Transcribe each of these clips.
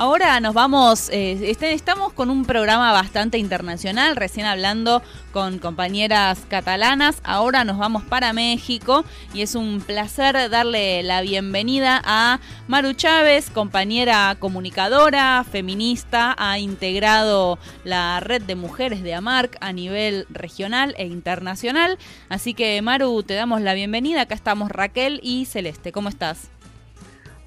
Ahora nos vamos, eh, este, estamos con un programa bastante internacional, recién hablando con compañeras catalanas, ahora nos vamos para México y es un placer darle la bienvenida a Maru Chávez, compañera comunicadora, feminista, ha integrado la red de mujeres de AMARC a nivel regional e internacional, así que Maru, te damos la bienvenida, acá estamos Raquel y Celeste, ¿cómo estás?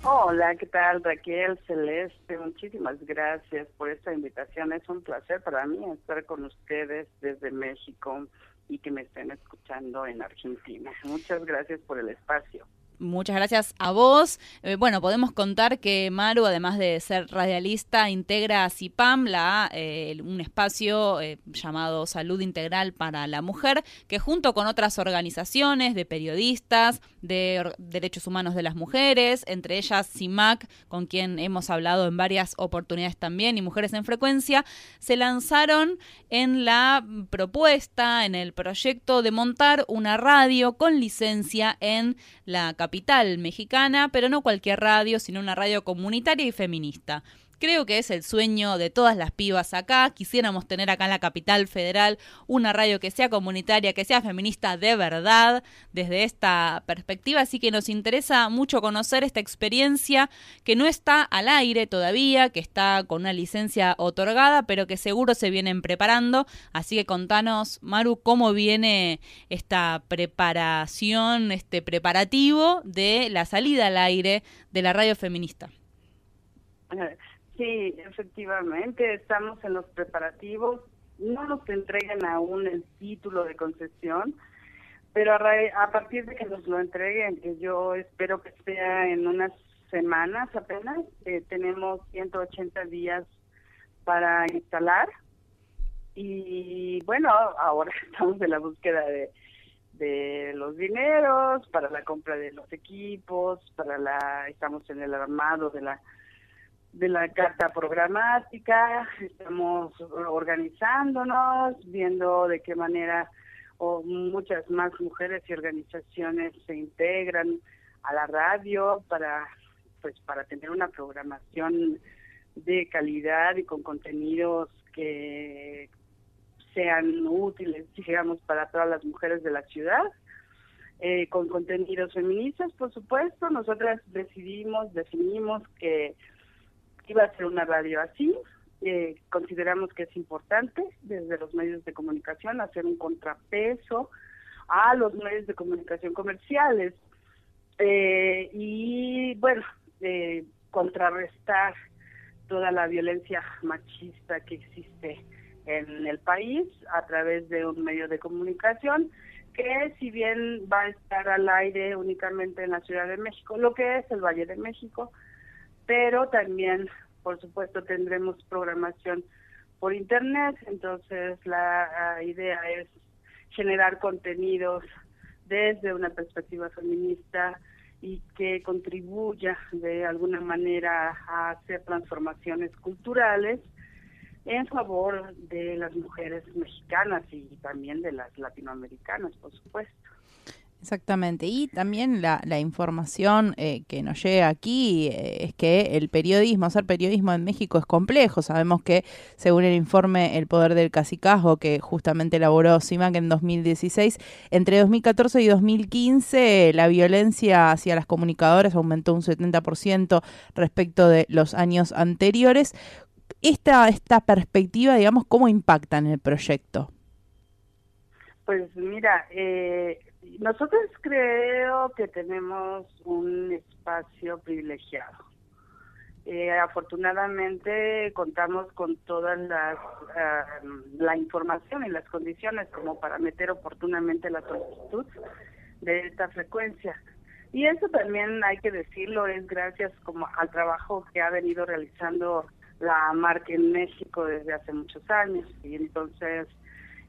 Hola, ¿qué tal Raquel Celeste? Muchísimas gracias por esta invitación. Es un placer para mí estar con ustedes desde México y que me estén escuchando en Argentina. Muchas gracias por el espacio. Muchas gracias a vos. Eh, bueno, podemos contar que Maru, además de ser radialista, integra a CIPAM, la, eh, un espacio eh, llamado Salud Integral para la Mujer, que junto con otras organizaciones de periodistas, de derechos humanos de las mujeres, entre ellas CIMAC, con quien hemos hablado en varias oportunidades también, y Mujeres en Frecuencia, se lanzaron en la propuesta, en el proyecto de montar una radio con licencia en la capital capital mexicana, pero no cualquier radio, sino una radio comunitaria y feminista. Creo que es el sueño de todas las pibas acá. Quisiéramos tener acá en la capital federal una radio que sea comunitaria, que sea feminista de verdad, desde esta perspectiva. Así que nos interesa mucho conocer esta experiencia que no está al aire todavía, que está con una licencia otorgada, pero que seguro se vienen preparando. Así que contanos, Maru, cómo viene esta preparación, este preparativo de la salida al aire de la radio feminista. Sí, efectivamente, estamos en los preparativos. No nos entregan aún el título de concesión, pero a, partir de que nos lo entreguen, que yo espero que sea en unas semanas apenas, eh, tenemos 180 días para instalar. Y bueno, ahora estamos en la búsqueda de, de los dineros para la compra de los equipos, para la estamos en el armado de la de la carta programática, estamos organizándonos, viendo de qué manera o muchas más mujeres y organizaciones se integran a la radio para pues para tener una programación de calidad y con contenidos que sean útiles, digamos, para todas las mujeres de la ciudad. Eh, con contenidos feministas, por supuesto, nosotras decidimos, definimos que iba a ser una radio así. Eh, consideramos que es importante desde los medios de comunicación hacer un contrapeso a los medios de comunicación comerciales eh, y bueno eh, contrarrestar toda la violencia machista que existe en el país a través de un medio de comunicación que si bien va a estar al aire únicamente en la Ciudad de México, lo que es el Valle de México, pero también, por supuesto, tendremos programación por Internet, entonces la idea es generar contenidos desde una perspectiva feminista y que contribuya de alguna manera a hacer transformaciones culturales en favor de las mujeres mexicanas y también de las latinoamericanas, por supuesto. Exactamente, y también la, la información eh, que nos llega aquí eh, es que el periodismo, hacer periodismo en México es complejo. Sabemos que, según el informe El Poder del Cacicazgo, que justamente elaboró CIMAC en 2016, entre 2014 y 2015 la violencia hacia las comunicadoras aumentó un 70% respecto de los años anteriores. Esta, esta perspectiva, digamos, ¿cómo impacta en el proyecto? Pues mira, eh, nosotros creo que tenemos un espacio privilegiado. Eh, afortunadamente contamos con toda las, la información y las condiciones como para meter oportunamente la solicitud de esta frecuencia. Y eso también hay que decirlo, es gracias como al trabajo que ha venido realizando la marca en México desde hace muchos años. Y entonces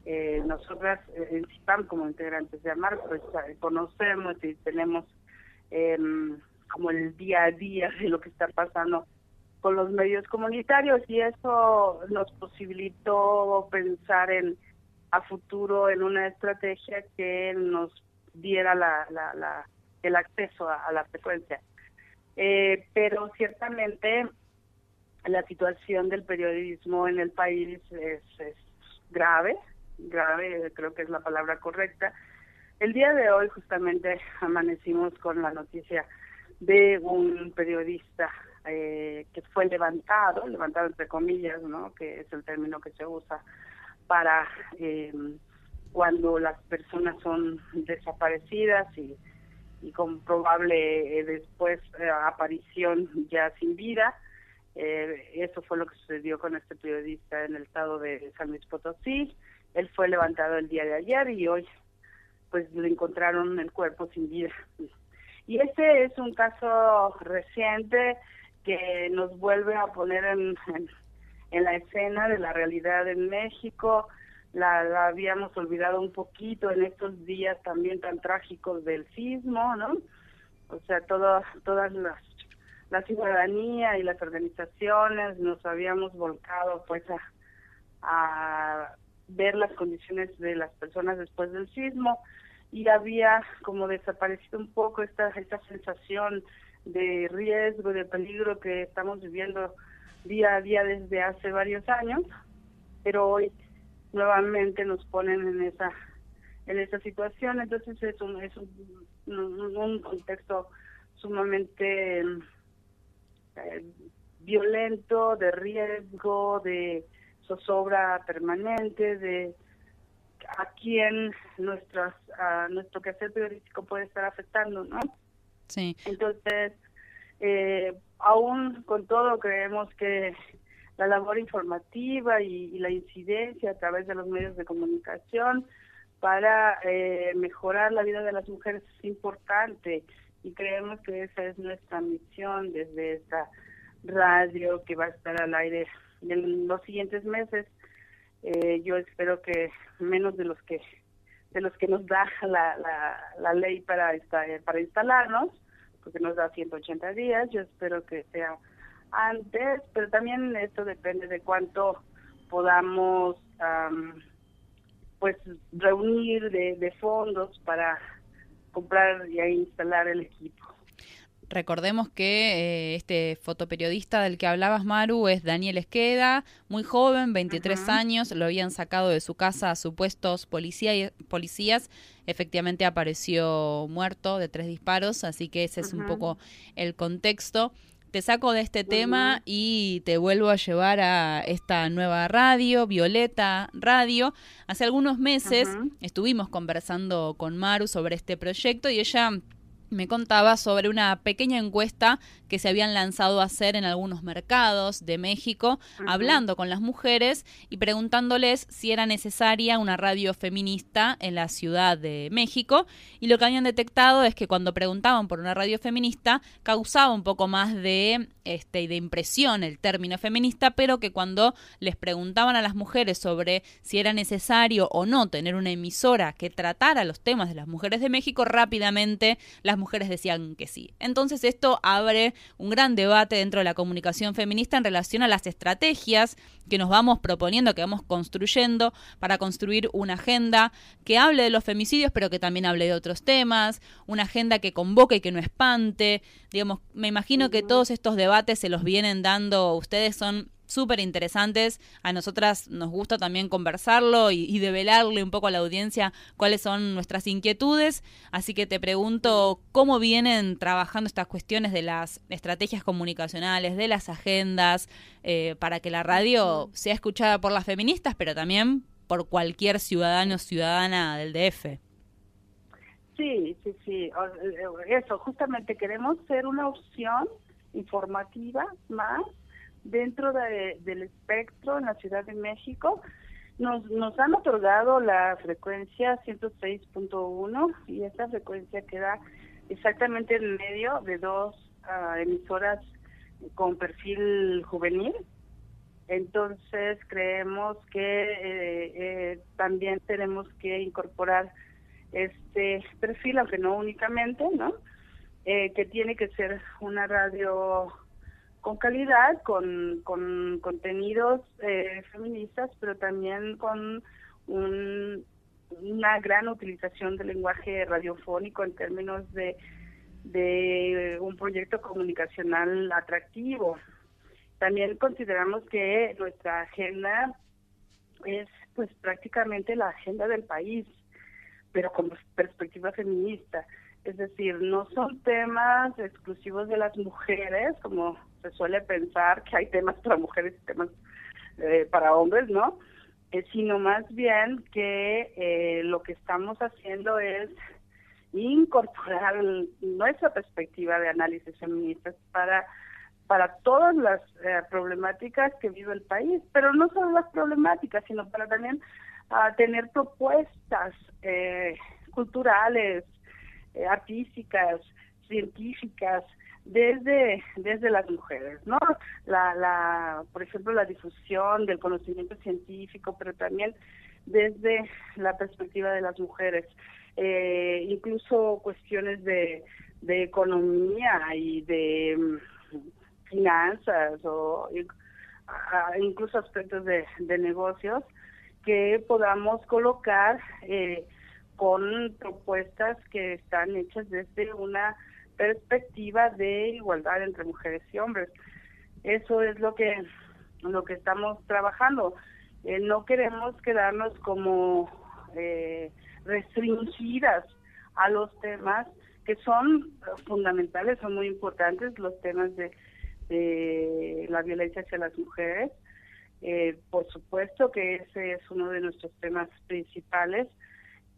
eh, nosotras eh, en CIPAM como integrantes de AMAR pues eh, conocemos y tenemos em, como el día a día de lo que está pasando con los medios comunitarios y eso nos posibilitó pensar en a futuro en una estrategia que nos diera la, la, el acceso a, la frecuencia. pero ciertamente la situación del periodismo en el país es, es grave, grave creo que es la palabra correcta. El día de hoy justamente amanecimos con la noticia de un periodista eh, que fue levantado, levantado entre comillas, ¿no? que es el término que se usa para eh, cuando las personas son desaparecidas y, con probable eh, después eh, aparición ya sin vida. Eh, eso fue lo que sucedió con este periodista en el estado de San Luis Potosí. Él fue levantado el día de ayer y hoy pues le encontraron el cuerpo sin vida. Y este es un caso reciente que nos vuelve a poner en, en, la escena de la realidad en México. La, habíamos olvidado un poquito en estos días también tan trágicos del sismo, ¿no? O sea, todas todas las la ciudadanía y las organizaciones nos habíamos volcado pues a, a ver las condiciones de las personas después del sismo y había como desaparecido un poco esta esta sensación de riesgo, de peligro que estamos viviendo día a día desde hace varios años, pero hoy nuevamente nos ponen en esa en esa situación, entonces es un es un, un contexto sumamente eh, violento, de riesgo, de zozobra permanente, de a quién nuestras, a nuestro quehacer periodístico puede estar afectando, ¿no? Sí. Entonces, eh, aún con todo creemos que la labor informativa y, la incidencia a través de los medios de comunicación para eh, mejorar la vida de las mujeres es importante y creemos que esa es nuestra misión desde esta radio que va a estar al aire en los siguientes meses. Eh, yo espero que menos de los que de los que nos da la, la, ley para esta, para instalarnos, porque nos da 180 días, yo espero que sea antes, pero también esto depende de cuánto podamos pues reunir de, de fondos para comprar y instalar el equipo. Recordemos que eh, este fotoperiodista del que hablabas, Maru, es Daniel Esqueda, muy joven, 23 años, lo habían sacado de su casa a supuestos policía, policías, efectivamente apareció muerto de tres disparos, así que ese es un poco el contexto. Te saco de este tema y te vuelvo a llevar a esta nueva radio, Violeta Radio. Hace algunos meses estuvimos conversando con Maru sobre este proyecto y ella me contaba sobre una pequeña encuesta que se habían lanzado a hacer en algunos mercados de México, hablando con las mujeres y preguntándoles si era necesaria una radio feminista en la Ciudad de México. Y lo que habían detectado es que cuando preguntaban por una radio feminista, causaba un poco más de, este, de impresión el término feminista, pero que cuando les preguntaban a las mujeres sobre si era necesario o no tener una emisora que tratara los temas de las mujeres de México, rápidamente las mujeres decían que sí. Entonces esto abre un gran debate dentro de la comunicación feminista en relación a las estrategias que nos vamos proponiendo, que vamos construyendo para construir una agenda que hable de los femicidios, pero que también hable de otros temas, una agenda que convoque y que no espante. Digamos, me imagino que todos estos debates se los vienen dando, ustedes son súper interesantes. A nosotras nos gusta también conversarlo y, develarle un poco a la audiencia cuáles son nuestras inquietudes. Así que te pregunto cómo vienen trabajando estas cuestiones de las estrategias comunicacionales, de las agendas, eh, para que la radio sea escuchada por las feministas, pero también por cualquier ciudadano o ciudadana del DF. Sí, sí, sí. Eh, eso, justamente queremos ser una opción informativa más dentro del espectro en la Ciudad de México. Nos, nos han otorgado la frecuencia 106.1 y esta frecuencia queda exactamente en medio de dos ah, emisoras con perfil juvenil. Entonces creemos que eh, eh, también tenemos que incorporar este perfil, aunque no únicamente, ¿no? Eh, que tiene que ser una radio con calidad, con, con contenidos eh, feministas, pero también con una gran utilización del lenguaje radiofónico en términos de, de un proyecto comunicacional atractivo. También consideramos que nuestra agenda es pues prácticamente la agenda del país, pero con perspectiva feminista. Es decir, no son temas exclusivos de las mujeres, como se suele pensar que hay temas para mujeres y temas eh, para hombres, ¿no? Eh, sino más bien que eh, lo que estamos haciendo es incorporar nuestra perspectiva de análisis feminista para para todas las problemáticas que vive el país, pero no solo las problemáticas, sino para también uh, tener propuestas culturales, artísticas, científicas, desde desde las mujeres, ¿no? La, la, por ejemplo, la difusión del conocimiento científico, pero también desde la perspectiva de las mujeres, eh, incluso cuestiones de, de economía y de mm, finanzas o incluso aspectos de, de negocios que podamos colocar eh, con propuestas que están hechas desde una perspectiva de igualdad entre mujeres y hombres. Eso es lo que lo que estamos trabajando. Eh, no queremos quedarnos como eh, restringidas a los temas que son fundamentales, son muy importantes, los temas de, la violencia hacia las mujeres. Eh, por supuesto que ese es uno de nuestros temas principales,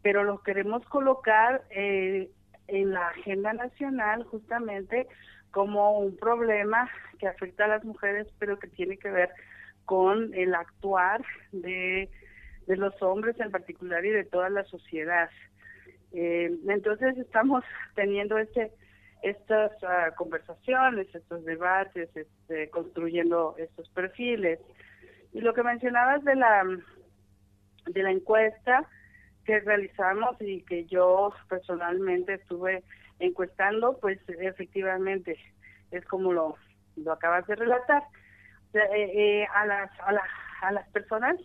pero los queremos colocar eh, en la agenda nacional justamente como un problema que afecta a las mujeres, pero que tiene que ver con el actuar de, de los hombres en particular y de toda la sociedad. Eh, entonces estamos teniendo este estas ah, conversaciones, estos debates, este, construyendo estos perfiles. Y lo que mencionabas de la de la encuesta, que realizamos y que yo personalmente estuve encuestando, pues efectivamente es como lo, lo acabas de relatar. Eh, eh, a, las, a, la, a las personas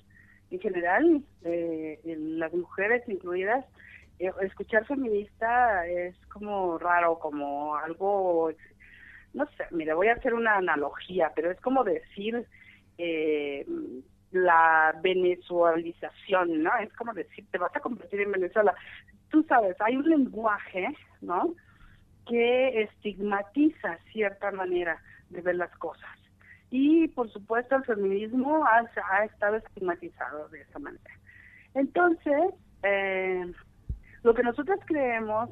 en general, eh, las mujeres incluidas, escuchar feminista es como raro, como algo, no sé, mira, voy a hacer una analogía, pero es como decir eh, la venezualización, ¿no? Es como decir, te vas a convertir en Venezuela. Tú sabes, hay un lenguaje, ¿no? Que estigmatiza cierta manera de ver las cosas. Y por supuesto el feminismo ha, ha estado estigmatizado de esa manera. Entonces, eh, lo que nosotros creemos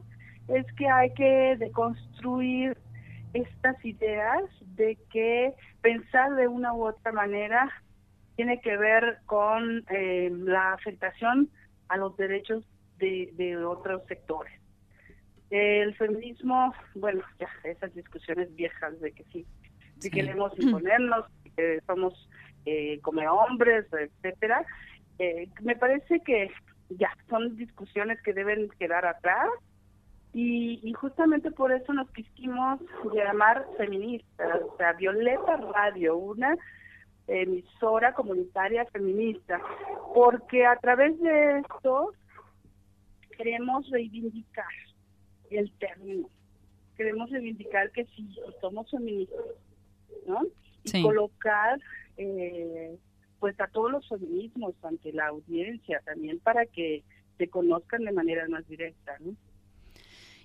es que hay que deconstruir estas ideas de que pensar de una u otra manera tiene que ver con eh, la afectación a los derechos de, otros sectores. El feminismo, bueno, ya esas discusiones viejas de que sí, si queremos imponernos, que somos eh, como hombres, etcétera, eh, me parece que ya son discusiones que deben quedar atrás y, y, justamente por eso nos quisimos llamar feministas, o sea, Violeta Radio, una emisora comunitaria feminista, porque a través de esto queremos reivindicar el término, queremos reivindicar que sí, somos feministas, ¿no? Y colocar eh, pues a todos los feminismos ante la audiencia también para que se conozcan de manera más directa, ¿no?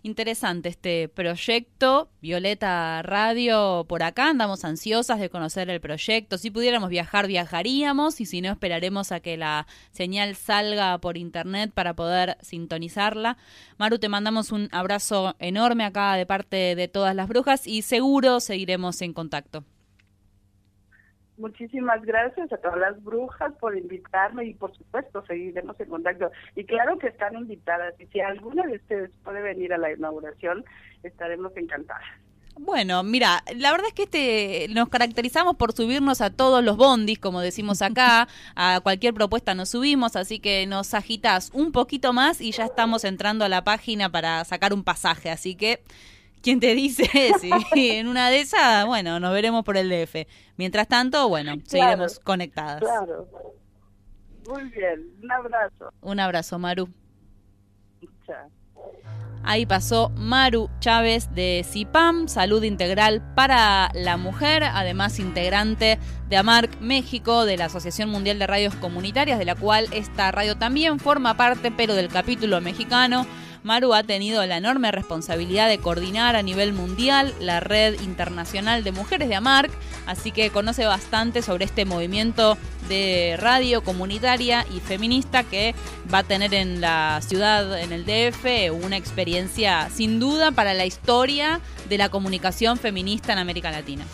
Interesante este proyecto. Violeta Radio por acá. Andamos ansiosas de conocer el proyecto. Si pudiéramos viajar, viajaríamos. Y si no, esperaremos a que la señal salga por internet para poder sintonizarla. Maru, te mandamos un abrazo enorme acá de parte de todas las brujas y seguro seguiremos en contacto. Muchísimas gracias a todas las brujas por invitarme y por supuesto seguiremos en contacto. Y claro que están invitadas y si alguna de ustedes puede venir a la inauguración, estaremos encantadas. Bueno, mira, la verdad es que este nos caracterizamos por subirnos a todos los bondis, como decimos acá, a cualquier propuesta nos subimos, así que nos agitas un poquito más y ya estamos entrando a la página para sacar un pasaje, así que ¿Quién te dice? Sí, en una de esas, bueno, nos veremos por el DF. Mientras tanto, bueno, seguiremos conectadas. Claro. Muy bien, un abrazo. Un abrazo, Maru. Chao. Ahí pasó Maru Chávez de CIPAM, Salud Integral para la Mujer, además integrante de AMARC México, de la Asociación Mundial de Radios Comunitarias, de la cual esta radio también forma parte, pero del capítulo mexicano. Maru ha tenido la enorme responsabilidad de coordinar a nivel mundial la red internacional de mujeres de AMARC, así que conoce bastante sobre este movimiento de radio comunitaria y feminista que va a tener en la ciudad, en el DF, una experiencia sin duda para la historia de la comunicación feminista en América Latina.